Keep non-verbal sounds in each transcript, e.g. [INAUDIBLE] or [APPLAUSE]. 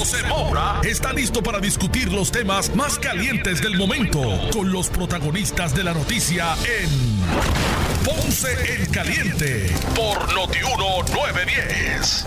José Moura está listo para discutir los temas más calientes del momento con los protagonistas de la noticia en Ponce en Caliente por Notiuno 910.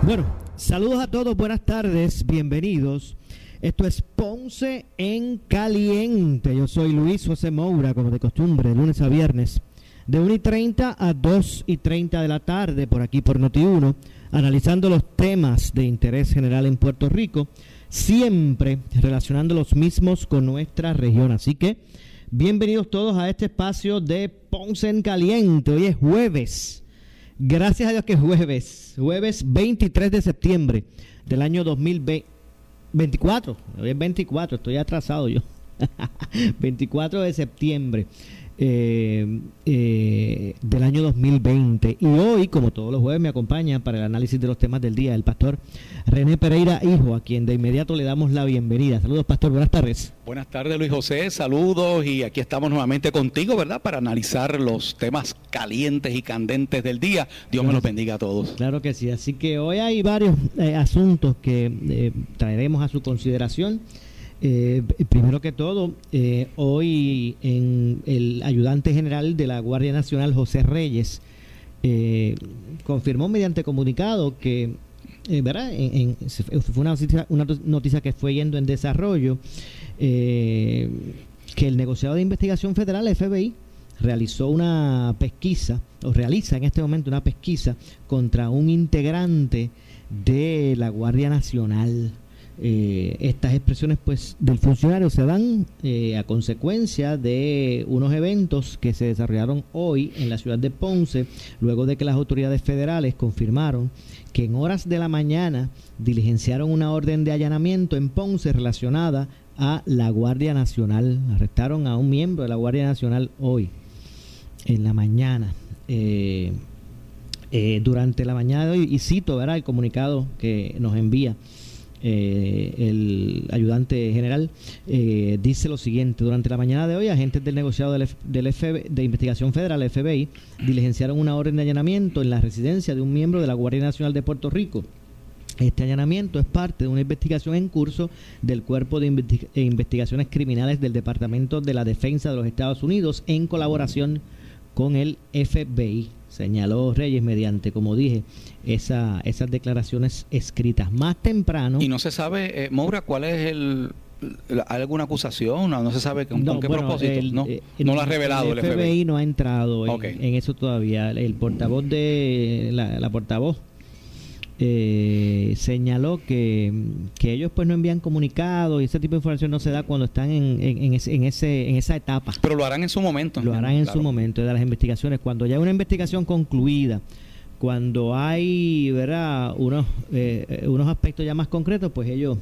Bueno, saludos a todos, buenas tardes, bienvenidos. Esto es Ponce en Caliente. Yo soy Luis José Moura, como de costumbre, de lunes a viernes, de 1 y 30 a 2 y 30 de la tarde, por aquí por Noti1, analizando los temas de interés general en Puerto Rico, siempre relacionando los mismos con nuestra región. Así que, bienvenidos todos a este espacio de Ponce en Caliente. Hoy es jueves. Gracias a Dios que es jueves, jueves 23 de septiembre del año 2024. Hoy es 24, estoy atrasado yo. [LAUGHS] 24 de septiembre eh, eh, del año 2020. Y hoy, como todos los jueves, me acompaña para el análisis de los temas del día el pastor René Pereira, hijo, a quien de inmediato le damos la bienvenida. Saludos, pastor, buenas tardes. Buenas tardes, Luis José, saludos y aquí estamos nuevamente contigo, ¿verdad? Para analizar los temas calientes y candentes del día. Dios me los bendiga a todos. Claro que sí, así que hoy hay varios eh, asuntos que eh, traeremos a su consideración. Eh, primero que todo, eh, hoy en el ayudante general de la Guardia Nacional, José Reyes, eh, confirmó mediante comunicado que, ¿verdad? En, fue una noticia, una noticia, que fue yendo en desarrollo, que el negociado de investigación federal, FBI, realizó una pesquisa, o realiza en este momento una pesquisa contra un integrante de la Guardia Nacional. Eh, estas expresiones pues del funcionario se dan eh, a consecuencia de unos eventos que se desarrollaron hoy en la ciudad de Ponce luego de que las autoridades federales confirmaron que en horas de la mañana diligenciaron una orden de allanamiento en Ponce relacionada a la Guardia Nacional. Arrestaron a un miembro de la Guardia Nacional hoy en la mañana. Eh, durante la mañana de hoy y cito ¿verdad? el comunicado que nos envía eh, el ayudante general, eh, dice lo siguiente. Durante la mañana de hoy, agentes del negociado del, de Investigación Federal, FBI, diligenciaron una orden de allanamiento en la residencia de un miembro de la Guardia Nacional de Puerto Rico. Este allanamiento es parte de una investigación en curso del Cuerpo de Investigaciones Criminales del Departamento de la Defensa de los Estados Unidos en colaboración con el FBI señaló Reyes mediante, como dije, esa, esas declaraciones escritas. Más temprano... Y no se sabe, eh, Moura, cuál es el... ¿Hay alguna acusación? No, no se sabe con, qué propósito. no, eh, no lo ha revelado el, FBI. no ha entrado en, eso todavía. El portavoz de la portavoz eh, señaló que, ellos pues no envían comunicados y ese tipo de información no se da cuando están en, en, ese, en esa etapa. Pero lo harán en su momento. Lo harán en su momento de las investigaciones. Cuando ya hay una investigación concluida, cuando hay ¿verdad? Unos, eh, unos aspectos ya más concretos, pues ellos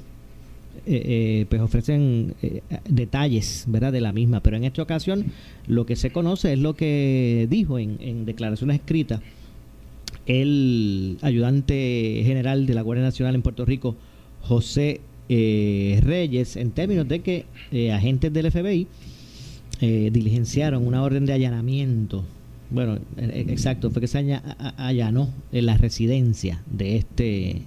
eh, pues ofrecen detalles ¿verdad? de la misma. Pero en esta ocasión lo que se conoce es lo que dijo en, en declaraciones escritas el ayudante general de la Guardia Nacional en Puerto Rico, José eh, Reyes, en términos de que eh, agentes del FBI eh, diligenciaron una orden de allanamiento. Bueno, exacto, fue que se allanó en la residencia de este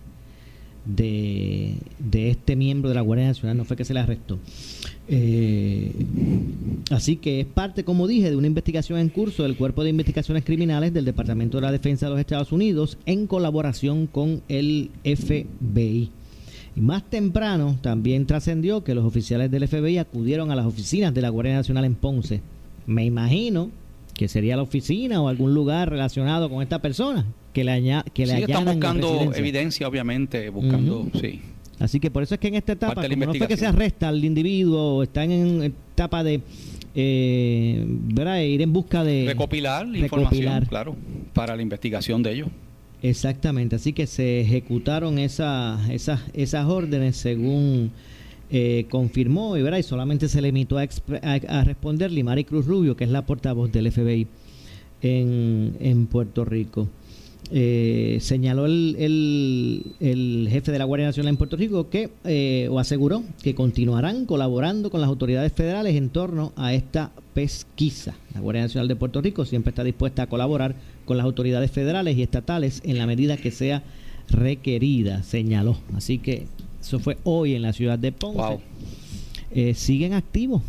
de, de este miembro de la Guardia Nacional, no fue que se le arrestó. Eh, así que es parte, como dije, de una investigación en curso del Cuerpo de Investigaciones Criminales del Departamento de la Defensa de los Estados Unidos en colaboración con el FBI. Y más temprano también trascendió que los oficiales del FBI acudieron a las oficinas de la Guardia Nacional en Ponce. Me imagino que sería la oficina o algún lugar relacionado con esta persona que le que le sí, están buscando evidencia obviamente buscando sí Así que por eso es que en esta etapa, como no fue que se arresta al individuo, están en etapa de eh, ir en busca de... Recopilar, información, claro, para la investigación de ellos. Exactamente, así que se ejecutaron esas, esas, esas órdenes según eh, confirmó y, ¿verdad? y solamente se limitó a, a, responder Limari Cruz Rubio, que es la portavoz del FBI en, en Puerto Rico. Eh, señaló el, el, jefe de la Guardia Nacional en Puerto Rico que, eh, o aseguró, que continuarán colaborando con las autoridades federales en torno a esta pesquisa. La Guardia Nacional de Puerto Rico siempre está dispuesta a colaborar con las autoridades federales y estatales en la medida que sea requerida, señaló. Así que eso fue hoy en la ciudad de Ponce. Eh, siguen activos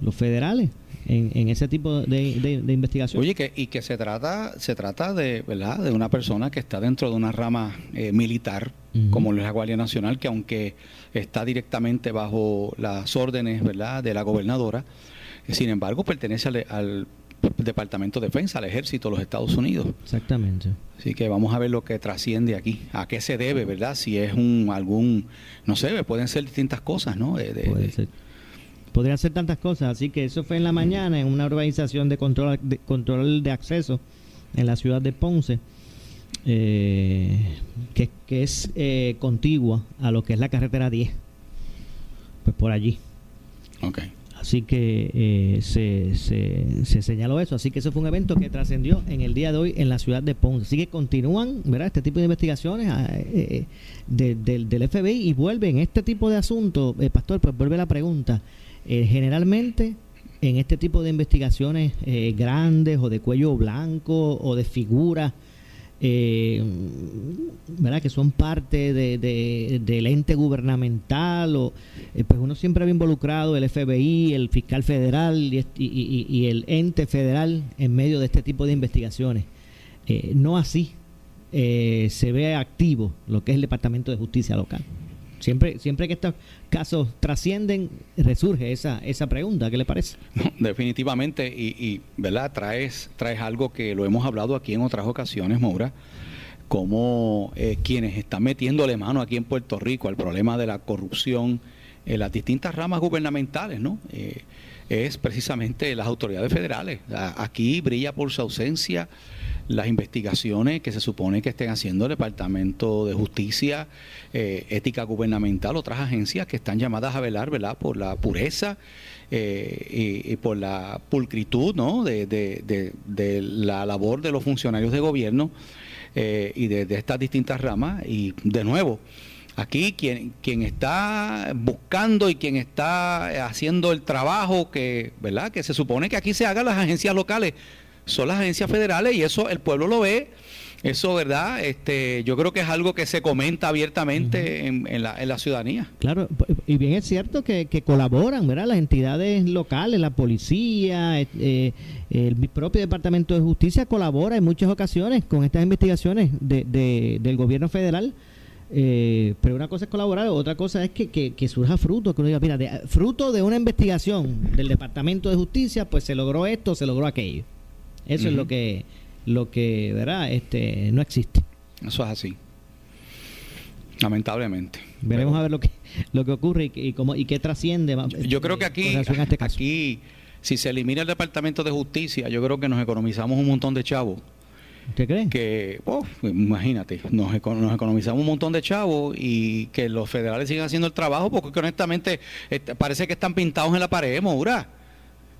los federales en, ese tipo de, investigación. Oye, que, y que se trata, se trata de, ¿verdad? de una persona que está dentro de una rama eh, militar, como es la Guardia Nacional, que aunque está directamente bajo las órdenes ¿verdad? de la gobernadora, eh, sin embargo pertenece al, Departamento de Defensa, al Ejército de los Estados Unidos. Exactamente. Así que vamos a ver lo que trasciende aquí. ¿A qué se debe, verdad? Si es un algún, no sé, pueden ser distintas cosas, ¿no? Puede ser podría ser tantas cosas. Así que eso fue en la mañana en una organización de control de, control de acceso en la ciudad de Ponce, eh, que, es eh, contigua a lo que es la carretera 10. Pues por allí. Okay. Así que eh, se, se, señaló eso. Así que eso fue un evento que trascendió en el día de hoy en la ciudad de Ponce. Así que continúan ¿verdad? este tipo de investigaciones ah, del FBI y vuelven este tipo de asuntos. Pastor, pues vuelve la pregunta. Eh, generalmente en este tipo de investigaciones eh, grandes o de cuello blanco o de figuras, eh, ¿verdad? que son parte de, del ente gubernamental, o, pues uno siempre había involucrado el FBI, el fiscal federal y, y, el ente federal en medio de este tipo de investigaciones. no así se ve activo lo que es el Departamento de Justicia local. Siempre, siempre que estos casos trascienden, resurge esa, esa pregunta. ¿Qué le parece? definitivamente, y, ¿verdad? Traes, traes algo que lo hemos hablado aquí en otras ocasiones, Moura, como eh, quienes están metiéndole mano aquí en Puerto Rico al problema de la corrupción en las distintas ramas gubernamentales, ¿no? Eh, es precisamente las autoridades federales. Aquí brilla por su ausencia las investigaciones que se supone que estén haciendo el Departamento de Justicia, eh, Ética Gubernamental, otras agencias que están llamadas a velar ¿verdad? por la pureza eh, y, por la pulcritud ¿no? de, la labor de los funcionarios de gobierno eh, y de, estas distintas ramas. Y de nuevo, aquí quien, quien está buscando y quien está haciendo el trabajo que, ¿verdad? que se supone que aquí se hagan las agencias locales son las agencias federales y eso el pueblo lo ve. Eso, ¿verdad? Este, yo creo que es algo que se comenta abiertamente en, la, en, la, ciudadanía. Claro, y bien es cierto que, colaboran, ¿verdad? Las entidades locales, la policía, eh, el propio Departamento de Justicia colabora en muchas ocasiones con estas investigaciones de, del gobierno federal. Eh, pero una cosa es colaborar, otra cosa es que, que, surja fruto, que uno diga, mira, fruto de una investigación del Departamento de Justicia, pues se logró esto, se logró aquello. Eso es lo que, lo que, ¿verdad? Este, no existe. Eso es así. Lamentablemente. Veremos a ver lo que, lo que ocurre y, cómo, y qué trasciende. Yo creo que aquí, este aquí, si se elimina el Departamento de Justicia, yo creo que nos economizamos un montón de chavos. ¿Usted cree? Que, oh, imagínate, nos, nos, economizamos un montón de chavos y que los federales sigan haciendo el trabajo porque honestamente este, parece que están pintados en la pared, Moura.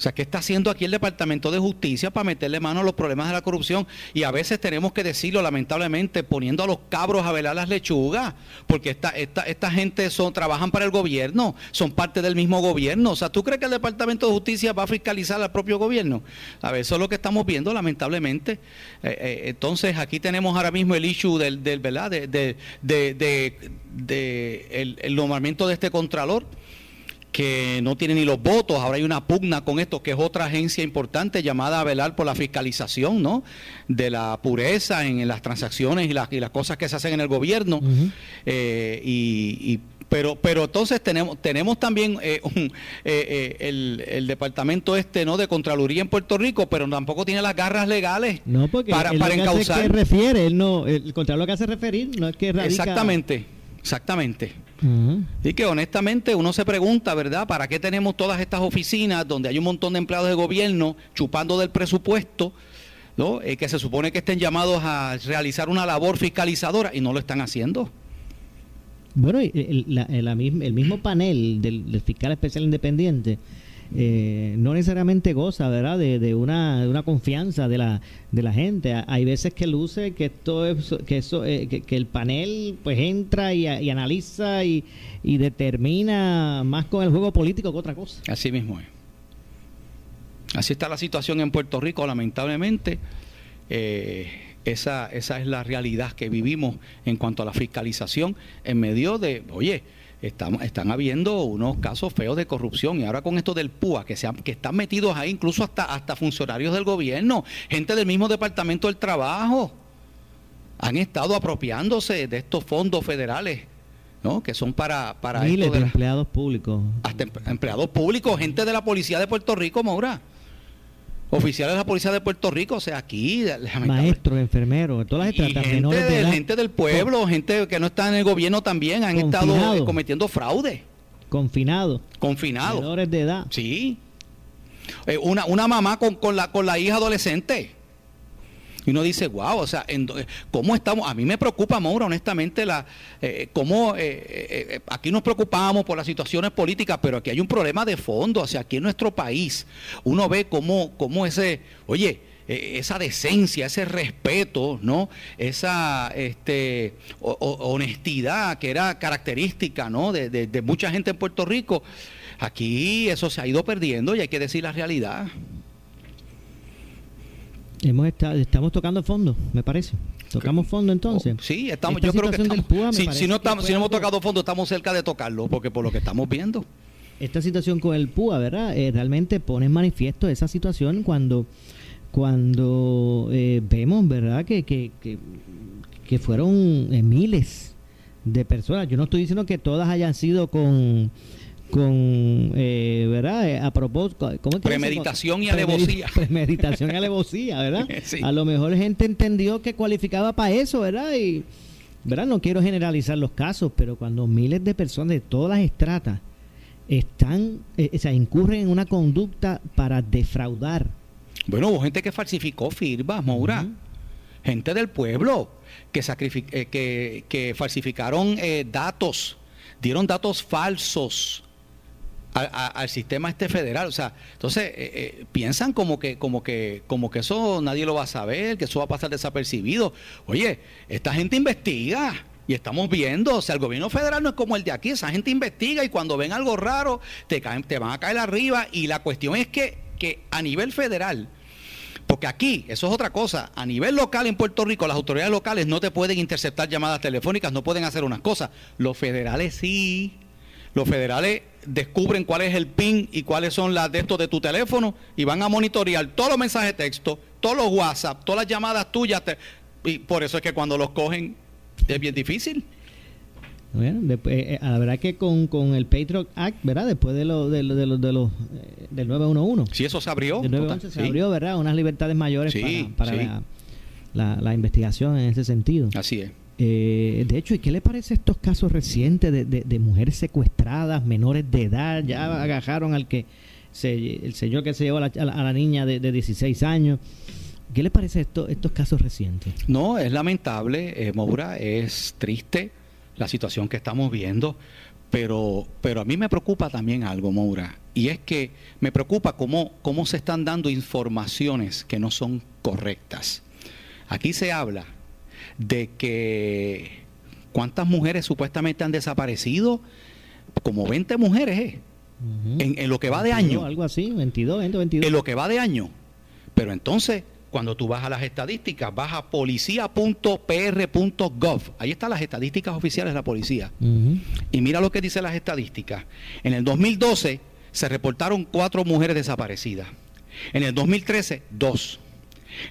O sea, ¿qué está haciendo aquí el Departamento de Justicia para meterle mano a los problemas de la corrupción? Y a veces tenemos que decirlo, lamentablemente, poniendo a los cabros a velar las lechugas, porque esta, esta, esta gente son, trabajan para el gobierno, son parte del mismo gobierno. O sea, ¿tú crees que el Departamento de Justicia va a fiscalizar al propio gobierno? A ver, eso es lo que estamos viendo, lamentablemente. Eh, eh, entonces, aquí tenemos ahora mismo el issue del, del ¿verdad? De, de, de, el, el nombramiento de este contralor que no tiene ni los votos. Ahora hay una pugna con esto, que es otra agencia importante llamada a velar por la fiscalización ¿no? de la pureza en, las transacciones y las, y las cosas que se hacen en el gobierno. Eh, y, pero, pero entonces tenemos, tenemos también eh, [LAUGHS] eh, el, departamento este no de Contraloría en Puerto Rico, pero tampoco tiene las garras legales no, porque para, para encauzar. Que refiere, él no, el Contralor lo que hace referir no es que Exactamente, exactamente. Y que honestamente uno se pregunta, ¿verdad? ¿Para qué tenemos todas estas oficinas donde hay un montón de empleados de gobierno chupando del presupuesto? ¿no? Eh, que se supone que estén llamados a realizar una labor fiscalizadora y no lo están haciendo. Bueno, el, el mismo panel del, fiscal especial independiente eh, no necesariamente goza, ¿verdad? De, una, de una confianza de la, de la gente. Hay veces que luce que esto es, que eso, eh, que, el panel pues entra y, analiza y, y, determina más con el juego político que otra cosa. Así mismo es. Así está la situación en Puerto Rico, lamentablemente. Eh, esa, esa es la realidad que vivimos en cuanto a la fiscalización en medio de, oye, estamos, están habiendo unos casos feos de corrupción y ahora con esto del PUA, que, se que están metidos ahí incluso hasta, hasta funcionarios del gobierno, gente del mismo departamento del trabajo, han estado apropiándose de estos fondos federales. ¿no? que son para, para miles de, empleados públicos hasta empleados públicos gente de la policía de Puerto Rico Maura oficiales de la policía de Puerto Rico, o sea, aquí... Maestros, enfermeros, todas las estratas gente, de gente del pueblo, gente que no está en el gobierno también, han estado cometiendo fraude. Confinado. Confinado. Menores de edad. Sí. Eh, una, una mamá con, con, la, con la hija adolescente y uno dice, wow, o sea, ¿cómo estamos? A mí me preocupa, Maura, honestamente, la, eh, cómo eh, eh, aquí nos preocupamos por las situaciones políticas, pero aquí hay un problema de fondo, o sea, aquí en nuestro país uno ve cómo, cómo ese, oye, esa decencia, ese respeto, ¿no? Esa este, honestidad que era característica, ¿no? De, de mucha gente en Puerto Rico. Aquí eso se ha ido perdiendo y hay que decir la realidad. Hemos estado, estamos tocando fondo, me parece. ¿Tocamos fondo entonces? Oh, sí, estamos, yo creo que estamos, si, no estamos, si no hemos tocado fondo, estamos cerca de tocarlo, porque por lo que estamos viendo. Esta situación con el PUA, ¿verdad? Eh, realmente pone en manifiesto esa situación cuando, cuando eh, vemos, ¿verdad? Que, que, que, fueron eh, miles de personas. Yo no estoy diciendo que todas hayan sido con con, eh, ¿verdad? Eh, a propósito, ¿cómo Premeditación y alevosía. [LAUGHS] Premeditación y alevosía, ¿verdad? [LAUGHS] A lo mejor gente entendió que cualificaba para eso, ¿verdad? Y, ¿verdad? No quiero generalizar los casos, pero cuando miles de personas de todas las estratas están, eh, o sea, incurren en una conducta para defraudar. Bueno, hubo gente que falsificó firmas, Moura. Gente del pueblo que, que, que falsificaron datos, dieron datos falsos al sistema este federal. O sea, entonces eh, eh, piensan como que, como que, como que eso nadie lo va a saber, que eso va a pasar desapercibido. Oye, esta gente investiga. Y estamos viendo, o sea, el gobierno federal no es como el de aquí, esa gente investiga y cuando ven algo raro te, caen, te van a caer arriba y la cuestión es que, que a nivel federal, porque aquí, eso es otra cosa, a nivel local en Puerto Rico, las autoridades locales no te pueden interceptar llamadas telefónicas, no pueden hacer unas cosas, los federales sí. Los federales descubren cuál es el PIN y cuáles son las de estos de tu teléfono y van a monitorear todos los mensajes de texto, todos los WhatsApp, todas las llamadas tuyas. y por eso es que cuando los cogen es bien difícil. Bueno, después, eh, la verdad que con, con, el Patriot Act, ¿verdad? Después de lo, de, de, de los eh, del 911. Sí, eso se abrió. se abrió, ¿verdad? Unas libertades mayores para, para la, la, investigación en ese sentido. Así es. Eh, de hecho, ¿y qué le parece estos casos recientes de, mujeres secuestradas, menores de edad? Ya agajaron al que, el señor que se llevó a la, niña de, 16 años. ¿Qué le parece esto, estos casos recientes? No, es lamentable, eh, Maura, es triste la situación que estamos viendo, pero, pero a mí me preocupa también algo, Maura, y es que me preocupa cómo, cómo se están dando informaciones que no son correctas. Aquí se habla de que cuántas mujeres supuestamente han desaparecido, como 20 mujeres, ¿eh? en, lo que va de año. Algo así, 22, 20, 22. En lo que va de año. Pero entonces, cuando tú vas a las estadísticas, vas a policía.pr.gov. Ahí están las estadísticas oficiales de la policía. Y mira lo que dice las estadísticas. En el 2012 se reportaron cuatro mujeres desaparecidas. En el 2013, dos.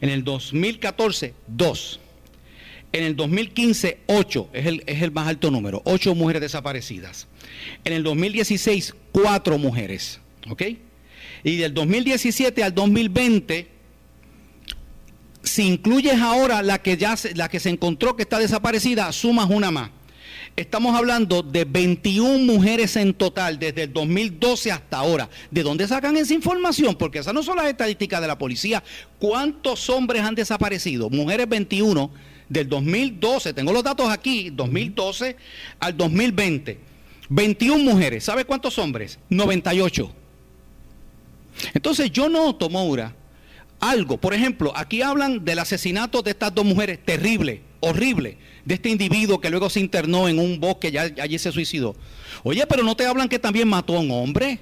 En el 2014, dos. En el 2015, 8 es el, es el más alto número, 8 mujeres desaparecidas. En el 2016, 4 mujeres. ¿Ok? Y del 2017 al 2020, si incluyes ahora la que ya la que se encontró que está desaparecida, sumas una más. estamos hablando de 21 mujeres en total desde el 2012 hasta ahora. ¿De dónde sacan esa información? Porque esas no son las estadísticas de la policía. ¿Cuántos hombres han desaparecido? Mujeres 21 del 2012, tengo los datos aquí, 2012 al 2020. 21 mujeres, ¿sabe cuántos hombres? 98. Entonces yo noto, Moura, algo. Por ejemplo, aquí hablan del asesinato de estas dos mujeres, terrible, horrible, de este individuo que luego se internó en un bosque y allí se suicidó. Oye, pero no te hablan que también mató a un hombre.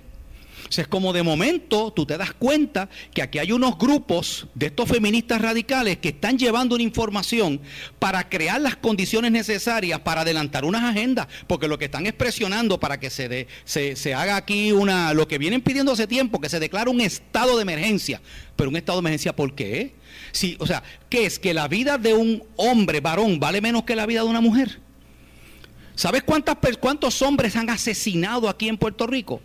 Es como de momento tú te das cuenta que aquí hay unos grupos de estos feministas radicales que están llevando una información para crear las condiciones necesarias para adelantar unas agendas, porque lo que están es presionando para que se, se, haga aquí una, lo que vienen pidiendo hace tiempo, que se declare un estado de emergencia. Pero un estado de emergencia, ¿por qué? O sea, ¿qué es? Que la vida de un hombre, varón, vale menos que la vida de una mujer. ¿Sabes cuántas, cuántos hombres han asesinado aquí en Puerto Rico?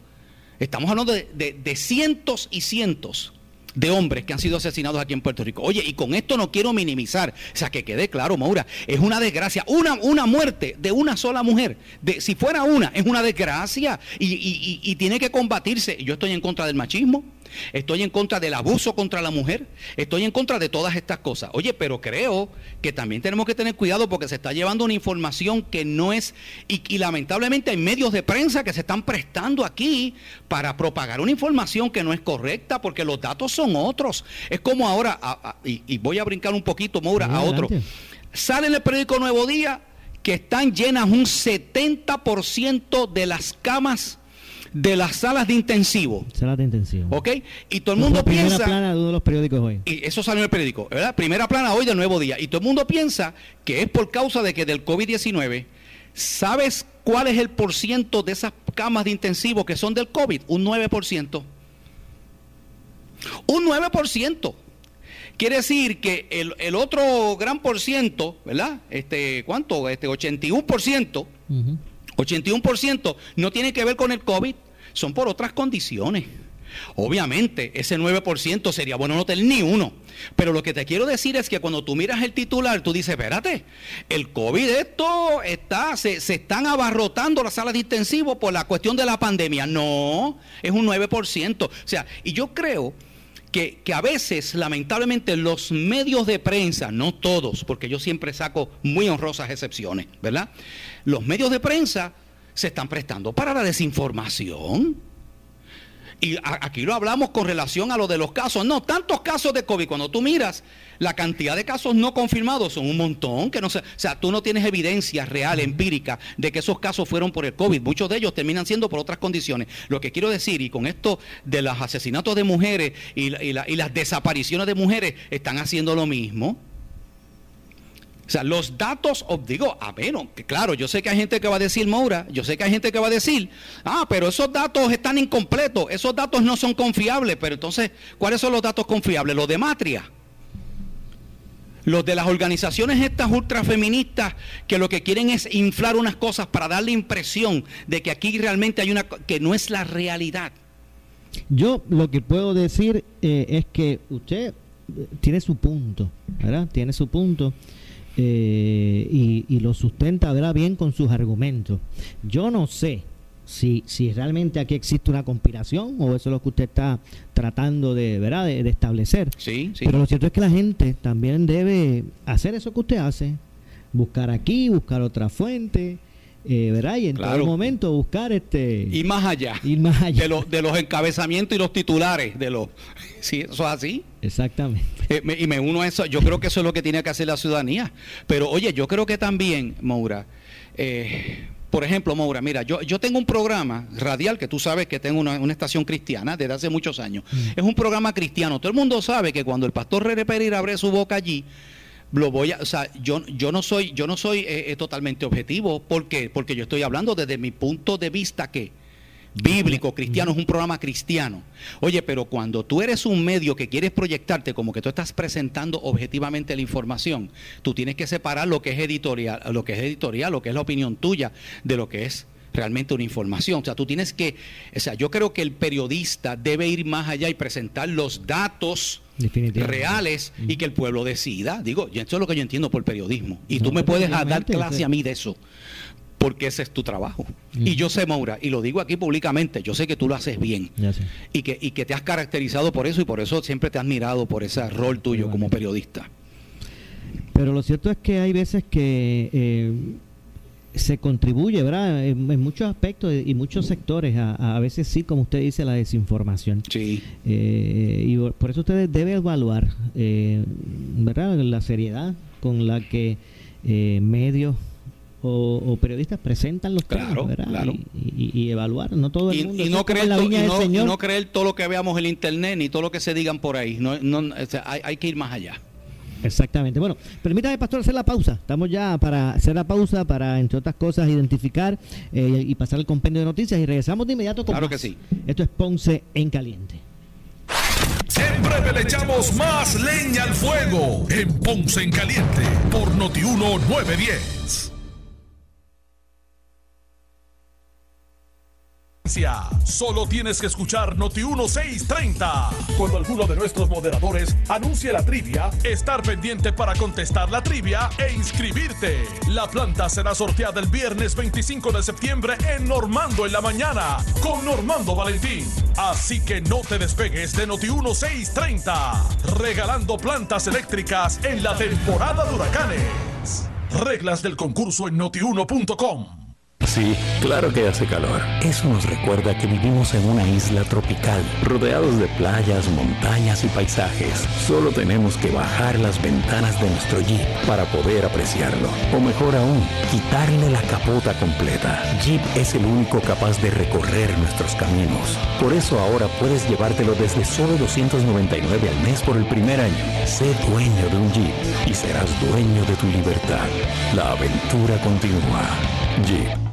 Estamos hablando de, cientos y cientos de hombres que han sido asesinados aquí en Puerto Rico. Oye, y con esto no quiero minimizar, o sea, que quede claro, Maura, es una desgracia, una, una muerte de una sola mujer, de, si fuera una, es una desgracia y, y tiene que combatirse. Yo estoy en contra del machismo, Estoy en contra del abuso contra la mujer. Estoy en contra de todas estas cosas. Oye, pero creo que también tenemos que tener cuidado porque se está llevando una información que no es... Y, lamentablemente hay medios de prensa que se están prestando aquí para propagar una información que no es correcta porque los datos son otros. Es como ahora, y, voy a brincar un poquito, Maura, a otro. Sale en el periódico Nuevo Día que están llenas un 70% de las camas de las salas de intensivo. Salas de intensivo. ¿Ok? Y todo el mundo piensa. Primera plana de uno de los periódicos hoy. Y eso salió en el periódico, ¿verdad? Primera plana hoy del nuevo día. Y todo el mundo piensa que es por causa de que del COVID-19. ¿Sabes cuál es el porciento de esas camas de intensivo que son del COVID? Un 9%. Un 9%. Quiere decir que el, otro gran por ciento, ¿verdad? Este, ¿cuánto? Este 81%. 81% no tiene que ver con el COVID, son por otras condiciones. Obviamente, ese 9% sería bueno no tener ni uno. Pero lo que te quiero decir es que cuando tú miras el titular, tú dices, espérate, el COVID esto está, se, se están abarrotando las salas de intensivo por la cuestión de la pandemia. No, es un 9%. O sea, y yo creo que, que, a veces, lamentablemente, los medios de prensa, no todos, porque yo siempre saco muy honrosas excepciones, ¿verdad? Los medios de prensa se están prestando para la desinformación. Y aquí lo hablamos con relación a lo de los casos. No, tantos casos de COVID. Cuando tú miras, la cantidad de casos no confirmados son un montón. Que no o sea, tú no tienes evidencia real, empírica, de que esos casos fueron por el COVID. Muchos de ellos terminan siendo por otras condiciones. Lo que quiero decir, y con esto de los asesinatos de mujeres y las desapariciones de mujeres, están haciendo lo mismo. O sea, los datos, digo, a menos, que claro, yo sé que hay gente que va a decir, Moura, yo sé que hay gente que va a decir, ah, pero esos datos están incompletos, esos datos no son confiables, pero entonces, ¿cuáles son los datos confiables? Los de Matria. Los de las organizaciones estas ultrafeministas que lo que quieren es inflar unas cosas para dar la impresión de que aquí realmente hay una que no es la realidad. Yo lo que puedo decir eh, es que usted eh, tiene su punto, ¿verdad? Tiene su punto. Eh, y, lo sustenta ¿verdad? bien con sus argumentos. Yo no sé si, si realmente aquí existe una conspiración o eso es lo que usted está tratando de, ¿verdad? de, establecer. Sí, Pero lo cierto es que la gente también debe hacer eso que usted hace, buscar aquí, buscar otra fuente eh, ¿verdad? Y en todo momento buscar este... Y más allá. [LAUGHS] Ir más allá. De, de los encabezamientos y los titulares de los... [LAUGHS] Sí, eso es así. Exactamente. Eh, y me uno a eso. Yo creo que eso es lo que tiene que hacer la ciudadanía. Pero oye, yo creo que también, Maura, eh, por ejemplo, Maura, mira, yo, yo tengo un programa radial que tú sabes que tengo una, estación cristiana desde hace muchos años. Mm. Es un programa cristiano. Todo el mundo sabe que cuando el pastor Rere Pereira abre su boca allí, lo voy a, o sea, yo, yo no soy, yo no soy eh, eh, totalmente objetivo. ¿Por qué? Porque yo estoy hablando desde mi punto de vista que bíblico, cristiano, es un programa cristiano. Oye, pero cuando tú eres un medio que quieres proyectarte como que tú estás presentando objetivamente la información, tú tienes que separar lo que es editorial, lo que es editorial, lo que es la opinión tuya, de lo que es realmente una información. O sea, tú tienes que, o sea, yo creo que el periodista debe ir más allá y presentar los datos reales y que el pueblo decida. Digo, eso es lo que yo entiendo por periodismo. Y tú me puedes dar clase a mí de eso. porque ese es tu trabajo. Y yo sé, Maura, y lo digo aquí públicamente, yo sé que tú lo haces bien. Y que, y que te has caracterizado por eso y por eso siempre te has mirado por ese rol tuyo como periodista. Pero lo cierto es que hay veces que eh, se contribuye, ¿verdad? En, muchos aspectos y muchos sectores, a, a, veces sí, como usted dice, la desinformación. Sí. Eh, y por eso ustedes deben evaluar, eh, ¿verdad? La seriedad con la que eh, medios o, periodistas presentan los claro, ¿verdad? Claro. Y, evaluar, no todo el mundo. Y no, creer, no, creer todo lo que veamos en el internet ni todo lo que se digan por ahí. No, no, hay, hay que ir más allá. Exactamente. Bueno, permítame, Pastor, hacer la pausa. Estamos ya para hacer la pausa, para, entre otras cosas, identificar eh, y pasar el compendio de noticias y regresamos de inmediato con Claro que sí. Esto es Ponce en Caliente. Siempre le echamos más leña al fuego en Ponce en Caliente por Notiuno 910. Solo tienes que escuchar Noti 1630. Cuando alguno de nuestros moderadores anuncie la trivia, estar pendiente para contestar la trivia e inscribirte. La planta será sorteada el viernes 25 de septiembre en Normando en la mañana con Normando Valentín. Así que no te despegues de Noti 1630, regalando plantas eléctricas en la temporada de huracanes. Reglas del concurso en notiuno.com. Sí, claro que hace calor. Eso nos recuerda que vivimos en una isla tropical, rodeados de playas, montañas y paisajes. Solo tenemos que bajar las ventanas de nuestro Jeep para poder apreciarlo. O mejor aún, quitarle la capota completa. Jeep es el único capaz de recorrer nuestros caminos. Por eso ahora puedes llevártelo desde solo 299 al mes por el primer año. Sé dueño de un Jeep y serás dueño de tu libertad. La aventura continúa. Jeep.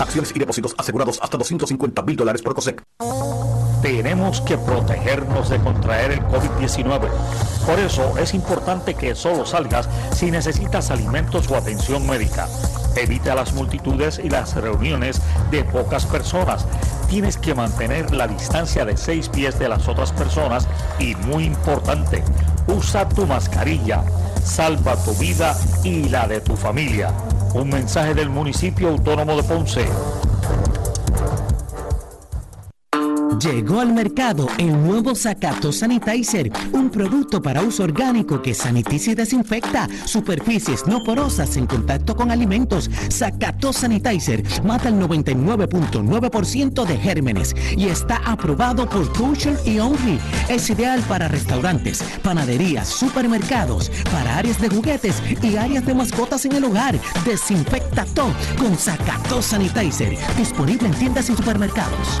Acciones y depósitos asegurados hasta 250 mil dólares por COSEC. Tenemos que protegernos de contraer el COVID-19. Por eso es importante que solo salgas si necesitas alimentos o atención médica. Evita las multitudes y las reuniones de pocas personas. Tienes que mantener la distancia de seis pies de las otras personas y muy importante, usa tu mascarilla. Salva tu vida y la de tu familia. Un mensaje del municipio autónomo de Ponce. Llegó al mercado el nuevo Zacato Sanitizer, un producto para uso orgánico que sanitiza y desinfecta superficies no porosas en contacto con alimentos. Zacato Sanitizer mata el 99.9% de gérmenes y está aprobado por Kosher y Only. Es ideal para restaurantes, panaderías, supermercados, para áreas de juguetes y áreas de mascotas en el hogar. Desinfecta todo con Zacato Sanitizer, disponible en tiendas y supermercados.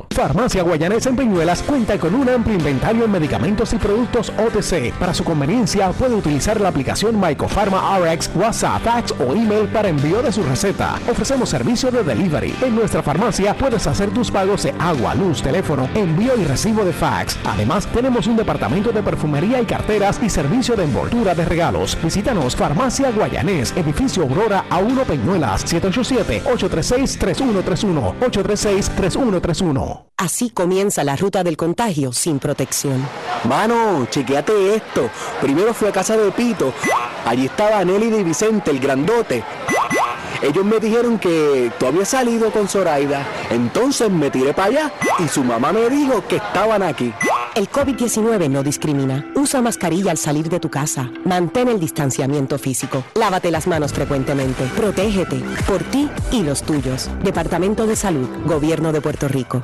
Farmacia Guayanés en Peñuelas cuenta con un amplio inventario en medicamentos y productos OTC. Para su conveniencia puede utilizar la aplicación Mycopharma RX, WhatsApp, fax o email para envío de su receta. Ofrecemos servicio de delivery. En nuestra farmacia puedes hacer tus pagos de agua, luz, teléfono, envío y recibo de fax. Además, tenemos un departamento de perfumería y carteras y servicio de envoltura de regalos. Visítanos Farmacia Guayanés, edificio Aurora a 1 Peñuelas, 787-836-3131. 836-3131. Así comienza la ruta del contagio sin protección. Mano, chequeate esto. Primero fui a casa de Pito. Allí estaba Nelly y Vicente, el grandote. Ellos me dijeron que tú habías salido con Zoraida. Entonces me tiré para allá y su mamá me dijo que estaban aquí. El COVID-19 no discrimina. Usa mascarilla al salir de tu casa. Mantén el distanciamiento físico. Lávate las manos frecuentemente. Protégete por ti y los tuyos. Departamento de Salud, Gobierno de Puerto Rico.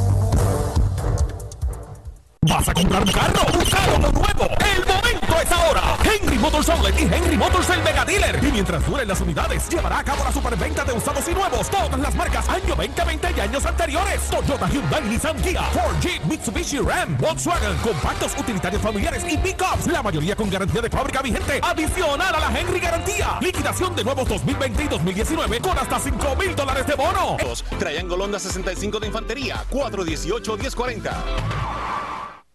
¿Vas a comprar un carro? ¿Un carro nuevo? ¡El momento es ahora! Henry Motors Outlet y Henry Motors el Mega Dealer. Y mientras duren las unidades, llevará a cabo la superventa de usados y nuevos. Todas las marcas año 2020 y años anteriores. Toyota, Hyundai, Nissan, Kia, Ford, Jeep, Mitsubishi, Ram, Volkswagen, compactos, utilitarios familiares y pickups. La mayoría con garantía de fábrica vigente. Adicional a la Henry Garantía. Liquidación de nuevos 2020 y 2019 con hasta 5 mil dólares de bono. Triangle Honda 65 de Infantería, 418-1040.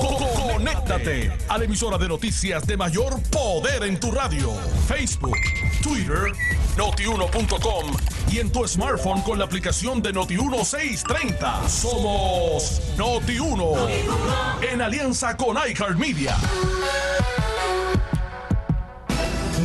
Conéctate a la emisora de noticias de mayor poder en tu radio. Facebook, Twitter, notiuno.com y en tu smartphone con la aplicación de Noti1 630. Somos Noti1 en alianza con iHeartMedia.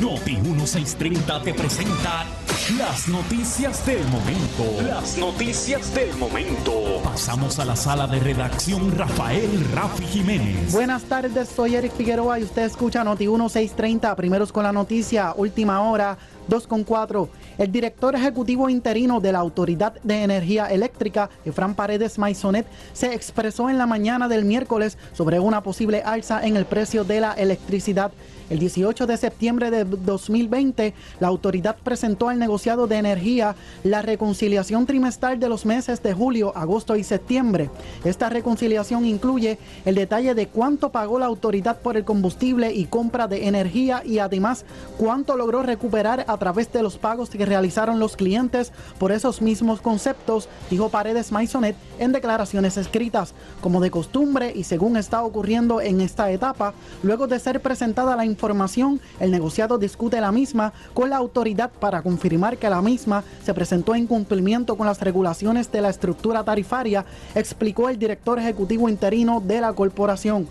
Noti 1630 te presenta las noticias del momento. Las noticias del momento. Pasamos a la sala de redacción Rafael Rafi Jiménez. Buenas tardes, soy Eric Figueroa y usted escucha Noti 1630, primeros con la noticia, última hora, 2 con 4. El director ejecutivo interino de la Autoridad de Energía Eléctrica, Efran Paredes Maisonet, se expresó en la mañana del miércoles sobre una posible alza en el precio de la electricidad. El 18 de septiembre de 2020, la autoridad presentó al negociado de energía la reconciliación trimestral de los meses de julio, agosto y septiembre. Esta reconciliación incluye el detalle de cuánto pagó la autoridad por el combustible y compra de energía y además cuánto logró recuperar a través de los pagos que realizaron los clientes por esos mismos conceptos, dijo Paredes Maisonet en declaraciones escritas. Como de costumbre y según está ocurriendo en esta etapa, luego de ser presentada la información, el negociado discute la misma con la autoridad para confirmar que la misma se presentó en cumplimiento con las regulaciones de la estructura tarifaria, explicó el director ejecutivo interino de la corporación.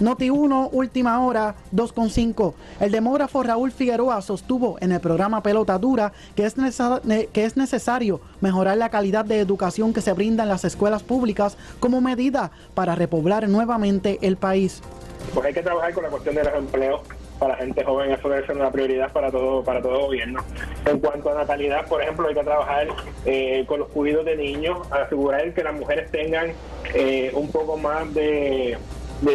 Noti 1, última hora, 2.5. El demógrafo Raúl Figueroa sostuvo en el programa Pelota Dura que es, que es necesario mejorar la calidad de educación que se brinda en las escuelas públicas como medida para repoblar nuevamente el país. Pues hay que trabajar con la cuestión de los empleos para gente joven, eso debe ser una prioridad para todo para todo gobierno. En cuanto a natalidad, por ejemplo, hay que trabajar eh, con los cuidados de niños, asegurar que las mujeres tengan eh, un poco más de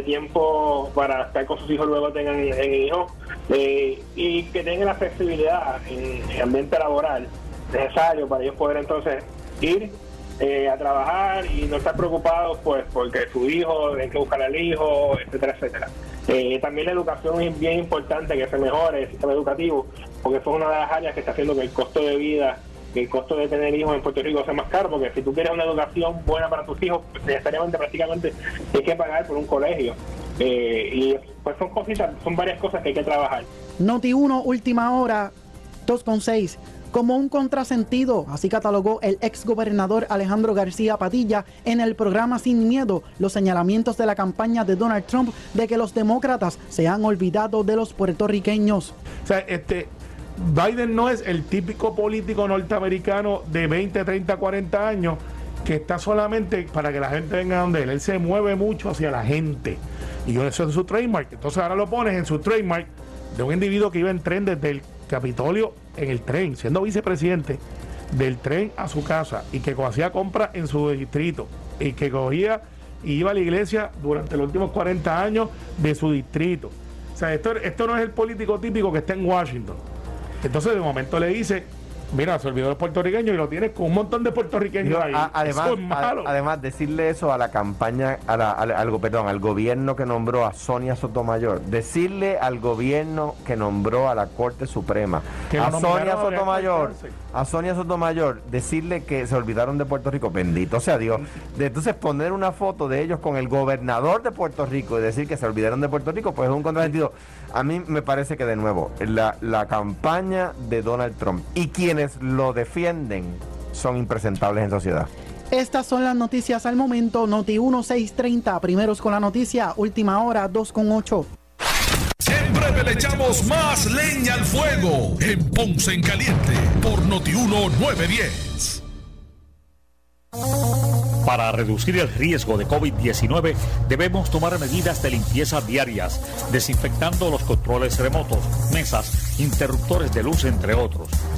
tiempo para estar con sus hijos, luego tengan hijos, eh, y que tengan la flexibilidad en el ambiente laboral necesario para ellos poder entonces ir eh, a trabajar y no estar preocupados pues porque su hijo, tiene que buscar al hijo, etcétera, etcétera. Eh, también la educación es bien importante que se mejore el sistema educativo, porque es una de las áreas que está haciendo que el costo de vida el costo de tener hijos en Puerto Rico sea más caro, porque si tú quieres una educación buena para tus hijos, necesariamente prácticamente hay que pagar por un colegio. Eh, y pues son cositas, son varias cosas que hay que trabajar. Noti 1, última hora, 2.6. Como un contrasentido, así catalogó el ex gobernador Alejandro García Padilla en el programa Sin Miedo los señalamientos de la campaña de Donald Trump de que los demócratas se han olvidado de los puertorriqueños. O sea, este, Biden no es el típico político norteamericano de 20, 30, 40 años que está solamente para que la gente venga donde él. Él se mueve mucho hacia la gente. Y eso es su trademark. Entonces ahora lo pones en su trademark de un individuo que iba en tren desde el Capitolio en el tren, siendo vicepresidente, del tren a su casa y que hacía compras en su distrito y que cogía y iba a la iglesia durante los últimos 40 años de su distrito. O sea, esto, esto no es el político típico que está en Washington. Entonces de momento le dice, mira, se olvidó los puertorriqueños y lo tienes con un montón de puertorriqueños ahí. además, además, decirle eso a la campaña, a la, al, perdón, al gobierno que nombró a Sonia Sotomayor, decirle al gobierno que nombró a la Corte Suprema, a Sonia Sotomayor, a Sonia Sotomayor, decirle que se olvidaron de Puerto Rico, bendito sea Dios. De entonces poner una foto de ellos con el gobernador de Puerto Rico y decir que se olvidaron de Puerto Rico, pues es un contrasentido. A mí me parece que de nuevo, la, la campaña de Donald Trump y quienes lo defienden son impresentables en sociedad. Estas son las noticias al momento. Noti 1630, primeros con la noticia, última hora 2 con 8. En breve le echamos más leña al fuego en Ponce en Caliente por Noti 1910. Para reducir el riesgo de COVID-19 debemos tomar medidas de limpieza diarias, desinfectando los controles remotos, mesas, interruptores de luz, entre otros.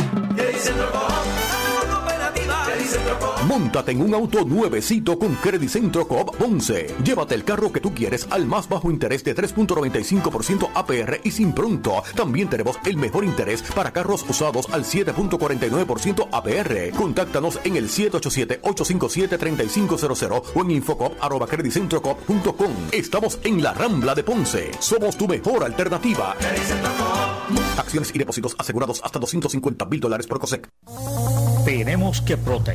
He's in the ball. Móntate en un auto nuevecito con Credit Centro Coop Ponce. Llévate el carro que tú quieres al más bajo interés de 3.95% APR y sin pronto. También tenemos el mejor interés para carros usados al 7.49% APR. Contáctanos en el 787-857-3500 o en infocop.com. Estamos en la Rambla de Ponce. Somos tu mejor alternativa. Acciones y depósitos asegurados hasta 250 mil dólares por COSEC. Tenemos que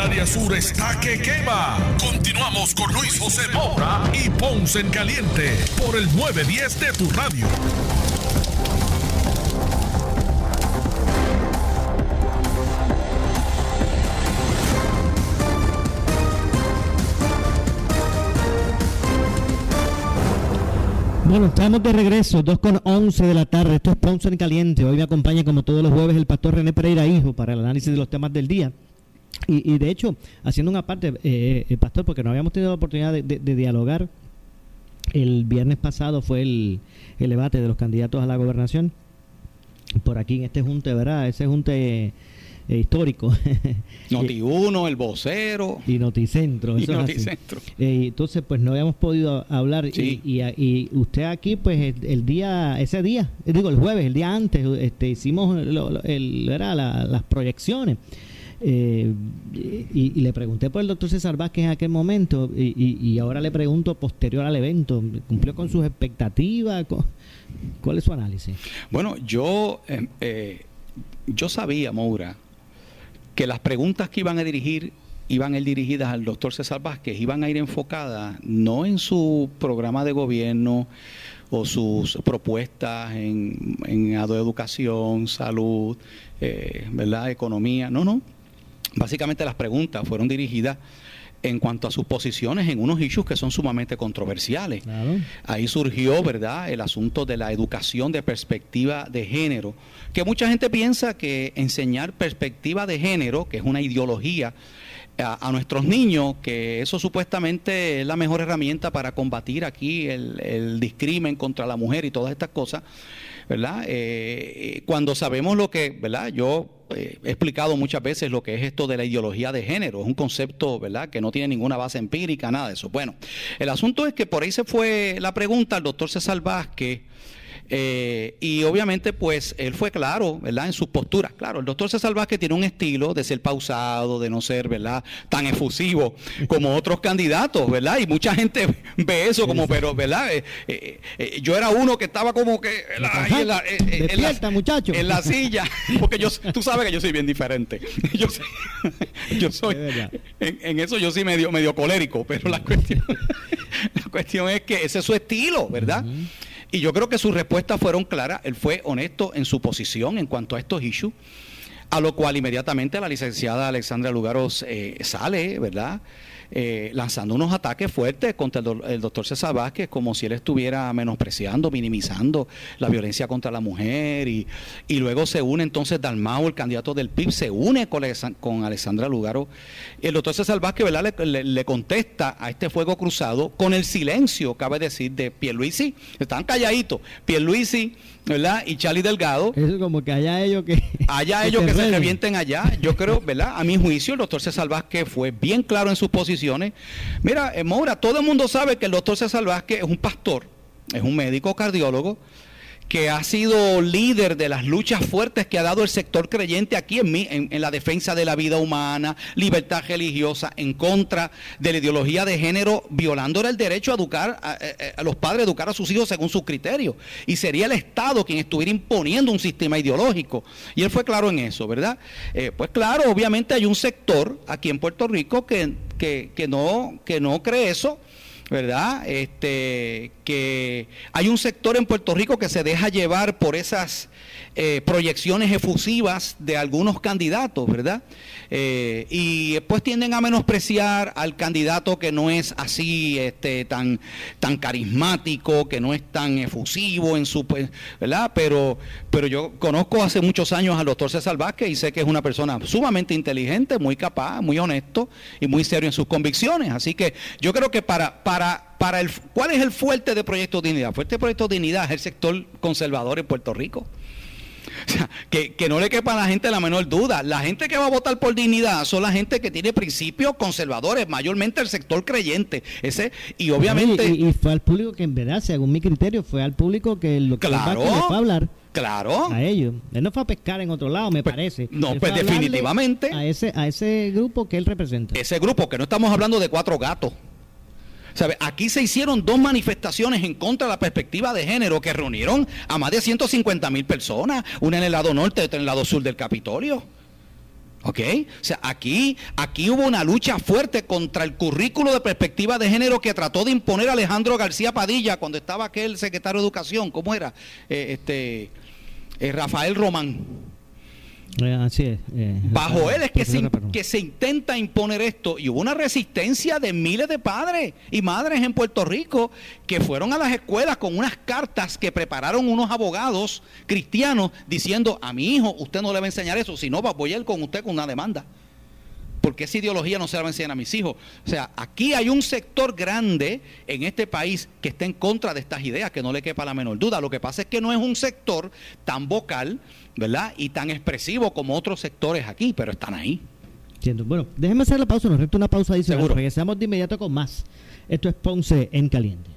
El área sur está que quema. Continuamos con Luis José Moura y Ponce en Caliente por el 910 de tu radio. Bueno, estamos de regreso, 2 con 11 de la tarde. Esto es Ponce en Caliente. Hoy me acompaña, como todos los jueves, el pastor René Pereira Hijo para el análisis de los temas del día. Y, de hecho, haciendo una parte, eh, eh, pastor, porque no habíamos tenido la oportunidad de, dialogar, el viernes pasado fue el, el, debate de los candidatos a la gobernación. Por aquí en este junte, ¿verdad? Ese junte eh, histórico. [LAUGHS] Noti1, el vocero. Y Noticentro. y Noticentro. Eh, entonces, pues no habíamos podido hablar. Y, y, usted aquí, pues el, día, ese día, eh, digo el jueves, el día antes, este, hicimos el, era las proyecciones. Y, le pregunté por el doctor César Vázquez en aquel momento y, ahora le pregunto posterior al evento, ¿cumplió con sus expectativas? ¿Cuál es su análisis? Bueno, yo, yo sabía, Moura, que las preguntas que iban a dirigir iban a ir dirigidas al doctor César Vázquez, iban a ir enfocadas no en su programa de gobierno o sus propuestas en, en educación, salud, eh, ¿verdad? economía, no, no. Básicamente las preguntas fueron dirigidas en cuanto a sus posiciones en unos issues que son sumamente controversiales. Ahí surgió, ¿verdad?, el asunto de la educación de perspectiva de género, que mucha gente piensa que enseñar perspectiva de género, que es una ideología, a, nuestros niños, que eso supuestamente es la mejor herramienta para combatir aquí el, el discrimen contra la mujer y todas estas cosas, ¿verdad? Eh, eh, cuando sabemos lo que, ¿verdad? Yo eh, he explicado muchas veces lo que es esto de la ideología de género, es un concepto, ¿verdad?, que no tiene ninguna base empírica, nada de eso. Bueno, el asunto es que por ahí se fue la pregunta al doctor César Vázquez eh, y obviamente, pues él fue claro, ¿verdad? En sus posturas. Claro, el doctor César Vázquez tiene un estilo de ser pausado, de no ser, ¿verdad? Tan efusivo como otros candidatos, ¿verdad? Y mucha gente [LAUGHS] ve eso como, pero, ¿verdad? Eh, eh, yo era uno que estaba como que en la, en la, en la silla, [LAUGHS] porque yo, tú sabes que yo soy bien diferente. Yo, [LAUGHS] yo soy, en, eso yo sí medio, medio colérico, pero la cuestión, la cuestión es que ese es su estilo, ¿verdad? Y yo creo que sus respuestas fueron claras. Él fue honesto en su posición en cuanto a estos issues, a lo cual inmediatamente la licenciada Alexandra Lugaros eh, sale, ¿verdad? Eh, lanzando unos ataques fuertes contra el, doctor César Vázquez, como si él estuviera menospreciando, minimizando la violencia contra la mujer. Y, y luego se une entonces Dalmau, el candidato del PIB, se une con, con Alexandra Lugaro. El doctor César Vázquez ¿verdad? Le, le, contesta a este fuego cruzado con el silencio, cabe decir, de Pierluisi. Están calladitos. Pierluisi ¿verdad? Y Charlie Delgado. Eso como que haya ellos que... [LAUGHS] Haya ellos que, se revienten allá. Yo creo, ¿verdad? A mi juicio, el doctor César Vázquez fue bien claro en sus posiciones. Mira, eh, Moura, todo el mundo sabe que el doctor César Vázquez es un pastor, es un médico cardiólogo, que ha sido líder de las luchas fuertes que ha dado el sector creyente aquí en, en, la defensa de la vida humana, libertad religiosa, en contra de la ideología de género, violando el derecho a educar a, los padres, a educar a sus hijos según sus criterios. Y sería el Estado quien estuviera imponiendo un sistema ideológico. Y él fue claro en eso, ¿verdad? Eh, pues claro, obviamente hay un sector aquí en Puerto Rico que, que, no, que no cree eso ¿verdad? Este, que hay un sector en Puerto Rico que se deja llevar por esas eh, proyecciones efusivas de algunos candidatos, ¿verdad? Eh, y después tienden a menospreciar al candidato que no es así este, tan, tan carismático, que no es tan efusivo en su, pues, ¿verdad? Pero, pero yo conozco hace muchos años al doctor César Vázquez y sé que es una persona sumamente inteligente, muy capaz, muy honesto y muy serio en sus convicciones. Así que yo creo que para, para, para el, ¿cuál es el fuerte de Proyecto Dignidad? Fuerte Proyecto Dignidad es el sector conservador en Puerto Rico. [LAUGHS] O sea, que, que, no le quepa a la gente la menor duda. La gente que va a votar por dignidad son la gente que tiene principios conservadores, mayormente el sector creyente. Ese, y obviamente. Y, fue al público que, en verdad, según mi criterio, fue al público que lo que claro, fue a hablar. Claro. A ellos. Él no fue a pescar en otro lado, me pues, parece. No, pues definitivamente. A ese, a ese grupo que él representa. Ese grupo, que no estamos hablando de cuatro gatos. ¿Sabe? Aquí se hicieron dos manifestaciones en contra de la perspectiva de género que reunieron a más de 150 mil personas, una en el lado norte y otra en el lado sur del Capitolio. ¿Ok? O sea, aquí, aquí hubo una lucha fuerte contra el currículo de perspectiva de género que trató de imponer Alejandro García Padilla cuando estaba aquel secretario de Educación, ¿cómo era? Eh, este, eh, Rafael Román. Eh, así es. eh, Bajo él es que se, que se intenta imponer esto y hubo una resistencia de miles de padres y madres en Puerto Rico que fueron a las escuelas con unas cartas que prepararon unos abogados cristianos diciendo a mi hijo usted no le va a enseñar eso, si no voy a ir con usted con una demanda. Porque esa ideología no se la va a enseñar a mis hijos. O sea, aquí hay un sector grande en este país que está en contra de estas ideas, que no le quepa la menor duda. Lo que pasa es que no es un sector tan vocal, ¿verdad? Y tan expresivo como otros sectores aquí, pero están ahí. Entiendo. Bueno, déjeme hacer la pausa, nos resta una pausa adicional. Seguro. Regresamos de inmediato con más. Esto es Ponce en Caliente.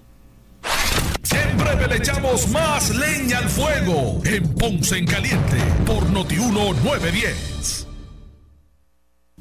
En breve le echamos más leña al fuego en Ponce en Caliente por Notiuno 910.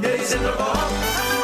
Yeah, he's in the ball.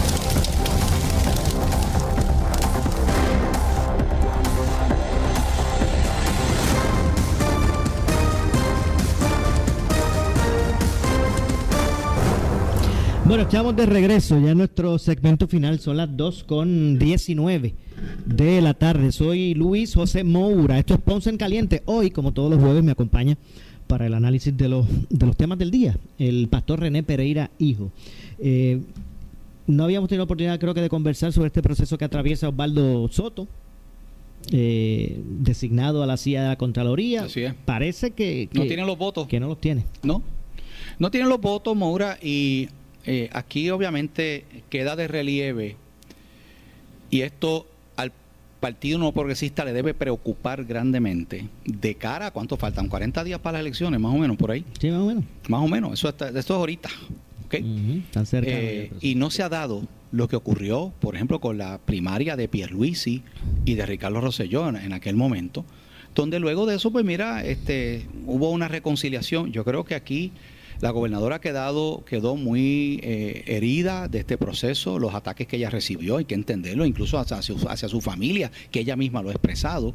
Bueno, estamos de regreso ya en nuestro segmento final. Son las 2 con 19 de la tarde. Soy Luis José Moura. Esto es Ponce en Caliente. Hoy, como todos los jueves, me acompaña para el análisis de los, de los temas del día el pastor René Pereira, hijo. Eh, no habíamos tenido oportunidad, creo que, de conversar sobre este proceso que atraviesa Osvaldo Soto, eh, designado a la silla de la Contraloría. Así es. Parece que, No tienen los votos. Que no los tiene. No, no tienen los votos, Moura, y eh, aquí obviamente queda de relieve, y esto al Partido No Progresista le debe preocupar grandemente, de cara a cuánto faltan, 40 días para las elecciones, más o menos, por ahí. Sí, más o menos. Más o menos, eso, está, eso es ahorita. ¿ok? Tan cerca. Eh, y no se ha dado lo que ocurrió, por ejemplo, con la primaria de Pierluisi y de Ricardo Rosselló en, en aquel momento, donde luego de eso, pues mira, este, hubo una reconciliación. Yo creo que aquí La gobernadora ha quedado, quedó muy eh, herida de este proceso, los ataques que ella recibió, hay que entenderlo, incluso hacia hacia su familia, que ella misma lo ha expresado.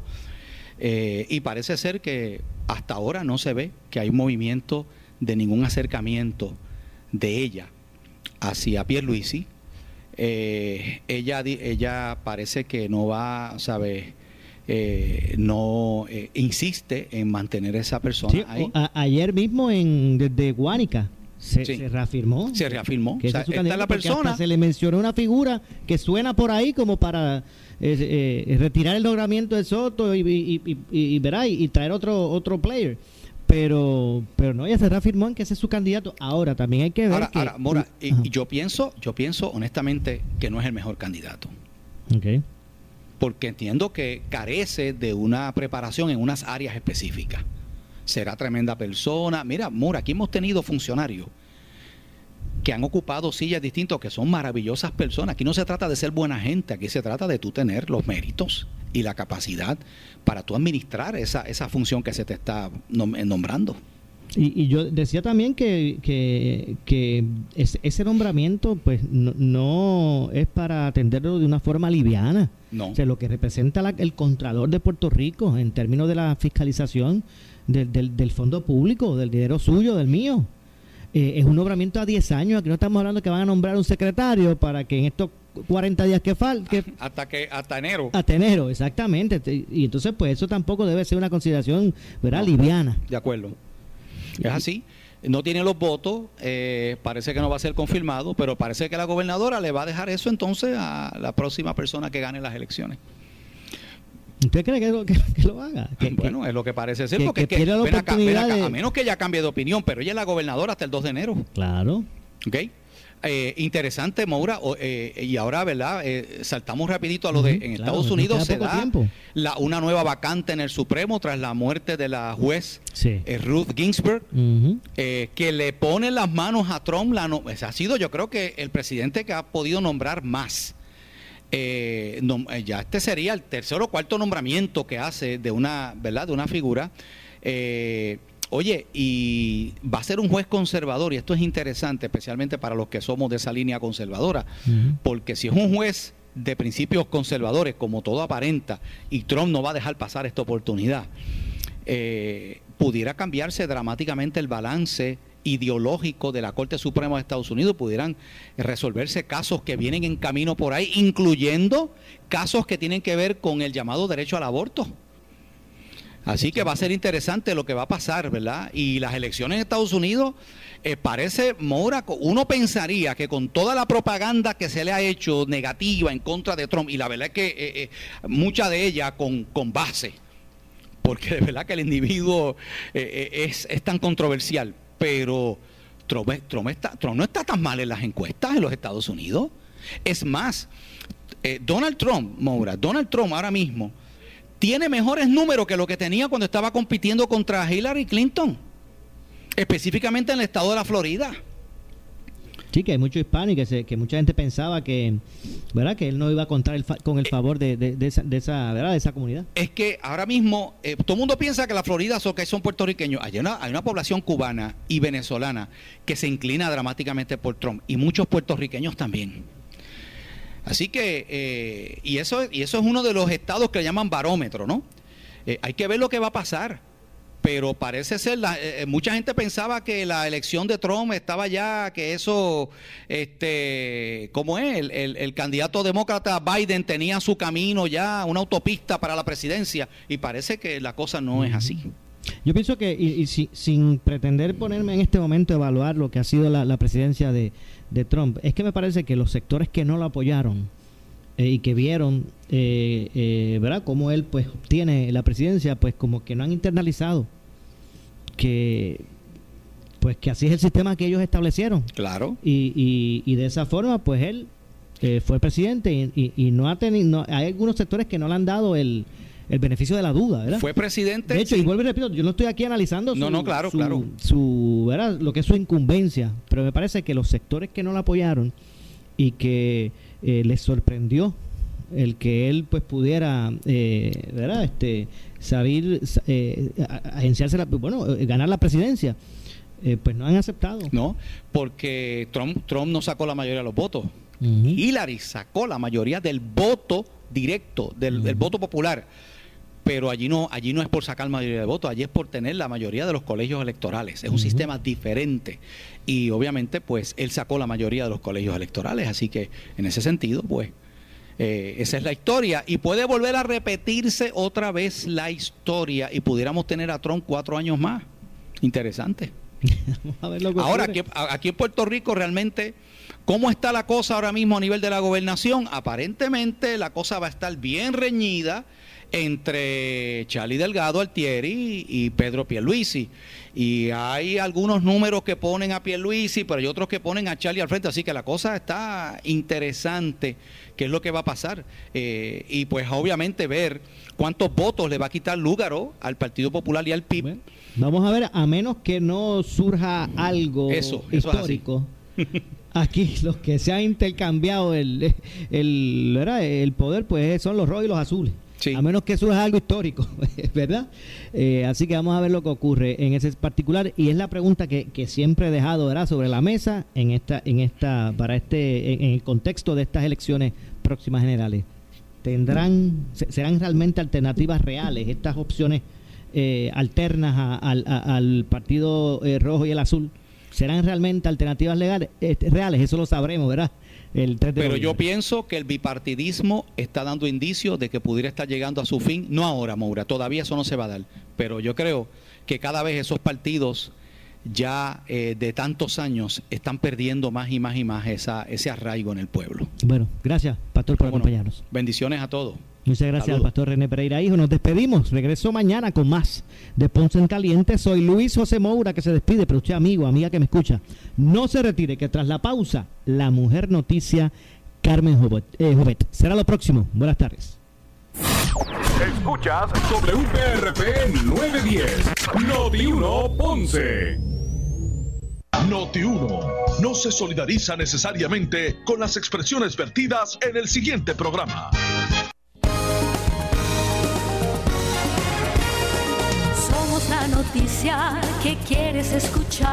Eh, y parece ser que hasta ahora no se ve que hay movimiento de ningún acercamiento de ella hacia Pierluisi. Eh, ella, ella parece que no va, ¿sabes? Eh, no eh, insiste en mantener a esa persona Sí, ahí. a- ayer mismo en desde Guánica se, Sí. se reafirmó. Se reafirmó. Que O sea, ese es esta la persona. se le mencionó una figura que suena por ahí como para eh, eh, retirar el logramiento de Soto y, y, y- y- y, verá, y, traer otro otro player. Pero pero no, ella se reafirmó en que ese es su candidato. Ahora también hay que ver Ahora, que... ahora, Mora, y, yo pienso, yo pienso honestamente que no es el mejor candidato. Ok. Porque entiendo que carece de una preparación en unas áreas específicas. Será tremenda persona. Mira, Mora, aquí hemos tenido funcionarios que han ocupado sillas distintas, que son maravillosas personas. Aquí no se trata de ser buena gente, aquí se trata de tú tener los méritos y la capacidad para tú administrar esa, esa función que se te está nom- nombrando. Y, y yo decía también que, que, que es- ese nombramiento pues no, no es para atenderlo de una forma liviana. No. O sea, lo que representa la- el Contralor de Puerto Rico en términos de la fiscalización del, del, del fondo público, del dinero suyo, del mío. Eh, es un nombramiento a 10 años. Aquí no estamos hablando que van a nombrar un secretario para que en estos 40 días que faltan, [LAUGHS] Hasta que hasta enero. hasta enero, exactamente. Te- Y entonces, pues eso tampoco debe ser una consideración, ¿verdad? Liviana. De acuerdo. Es así. No tiene los votos, eh, parece que no va a ser confirmado, pero parece que la gobernadora le va a dejar eso entonces a la próxima persona que gane las elecciones. ¿Usted cree que lo, que, que lo haga? Que- bueno, es lo que parece ser, que- porque que es que, ven acá, ven oportunidad acá, de- a menos que ella cambie de opinión, pero ella es la gobernadora hasta el 2 de enero. Claro. ¿Ok? Eh, interesante, Maura, o- eh, y ahora, ¿verdad? Eh, saltamos rapidito a lo de, en claro, Estados Unidos se da la, una nueva vacante en el Supremo tras la muerte de la juez Sí. eh, Ruth Ginsburg. Eh, que le pone las manos a Trump. La no- ha sido, yo creo que el presidente que ha podido nombrar más. Eh, ya este sería el tercer o cuarto nombramiento que hace de una, ¿verdad? De una figura. Eh, oye, y va a ser un juez conservador, y esto es interesante, especialmente para los que somos de esa línea conservadora, porque si es un juez de principios conservadores, como todo aparenta, y Trump no va a dejar pasar esta oportunidad, eh, pudiera cambiarse dramáticamente el balance ideológico de la Corte Suprema de Estados Unidos, pudieran resolverse casos que vienen en camino por ahí, incluyendo casos que tienen que ver con el llamado derecho al aborto. Así que va a ser interesante lo que va a pasar, ¿verdad? Y las elecciones en Estados Unidos, eh, parece, Mora, uno pensaría que con toda la propaganda que se le ha hecho negativa en contra de Trump, y la verdad es que eh, eh, mucha de ella con, con base, porque de verdad que el individuo eh, es, es tan controversial, pero Trump, Trump está- Trump no está tan mal en las encuestas en los Estados Unidos. Es más, Donald Trump, Moura, Donald Trump ahora mismo tiene mejores números que lo que tenía cuando estaba compitiendo contra Hillary Clinton, específicamente en el estado de la Florida. Sí, que hay mucho hispano y que, se- que mucha gente pensaba que, ¿verdad? Que él no iba a contar el fa- con el favor de, de- de esa, de esa, ¿verdad? De esa comunidad. es que ahora mismo eh, todo el mundo piensa que la Florida son, que son puertorriqueños. Hay una, hay una población cubana y venezolana que se inclina dramáticamente por Trump y muchos puertorriqueños también. Así que, eh, y, eso, y eso es uno de los estados que le llaman barómetro, ¿no? Eh, hay que ver lo que va a pasar. Pero parece ser, la- eh, mucha gente pensaba que la elección de Trump estaba ya, que eso, este, ¿cómo es? El, el- el candidato demócrata Biden tenía su camino ya, una autopista para la presidencia, y parece que la cosa no es así. Yo pienso que, y, y si- sin pretender ponerme en este momento a evaluar lo que ha sido la, la presidencia de, de Trump, es que me parece que los sectores que no lo apoyaron eh, y que vieron, eh, eh, ¿verdad?, cómo él pues obtiene la presidencia, pues como que no han internalizado que pues que así es el sistema que ellos establecieron. Claro. Y, y, y de esa forma, pues él eh, fue presidente y, y- y no ha tenido, no- hay algunos sectores que no le han dado el, el beneficio de la duda, ¿verdad? Fue presidente. De hecho, y vuelvo y repito, yo no estoy aquí analizando No, su, no, claro, su- claro. su, ¿verdad? lo que es su incumbencia, pero me parece que los sectores que no la apoyaron y que eh, les sorprendió el que él pues pudiera eh, ¿verdad? este saber eh, agenciarse la, bueno eh, ganar la presidencia eh, pues no han aceptado. No, porque Trump, Trump no sacó la mayoría de los votos. Hillary sacó la mayoría del voto directo, del, del voto popular pero allí no, allí no es por sacar mayoría de votos, allí es por tener la mayoría de los colegios electorales. Es un sistema diferente. Y obviamente, pues, él sacó la mayoría de los colegios electorales. Así que, en ese sentido, pues, eh, esa es la historia. Y puede volver a repetirse otra vez la historia y pudiéramos tener a Trump cuatro años más. Interesante. [LAUGHS] ahora, aquí, aquí en Puerto Rico realmente... ¿Cómo está la cosa ahora mismo a nivel de la gobernación? Aparentemente la cosa va a estar bien reñida entre Charlie Delgado Altieri y Pedro Pierluisi. Y hay algunos números que ponen a Pierluisi, pero hay otros que ponen a Charlie al frente. Así que la cosa está interesante, qué es lo que va a pasar. Eh, y pues obviamente ver cuántos votos le va a quitar Lúgaro al Partido Popular y al PIB. vamos a ver, a menos que no surja algo histórico. [LAUGHS] Aquí los que se han intercambiado el, el, el poder, pues son los rojos y los azules. A menos que eso es algo histórico, [LAUGHS] ¿verdad? Eh, así que vamos a ver lo que ocurre en ese particular. Y es la pregunta que, siempre he dejado ¿verdad? sobre la mesa en esta, en esta, para este, en, el contexto de estas elecciones próximas generales. ¿Tendrán, serán realmente alternativas reales estas opciones eh, alternas al partido eh, rojo y el azul? ¿Serán realmente alternativas legales, reales? Eso lo sabremos, ¿verdad? Pero yo pienso que el bipartidismo está dando indicios de que pudiera estar llegando a su fin, no ahora, Moura, todavía eso no se va a dar, pero yo creo que cada vez esos partidos ya eh, de tantos años están perdiendo más y más y más esa, ese arraigo en el pueblo. Bueno, gracias, Pastor, por acompañarnos. Bendiciones a todos. Muchas gracias al pastor René Pereira Hijo. Nos despedimos. Regreso mañana con más de Ponce en Caliente. Soy Luis José Moura que se despide, pero usted amigo, amiga que me escucha, no se retire, que tras la pausa, la mujer noticia Carmen Jovet. Eh, Será lo próximo. Buenas tardes. Escuchas WPRP 910, Noti 1 Ponce. Noti 1 no se solidariza necesariamente con las expresiones vertidas en el siguiente programa. Noticia que quieres escuchar.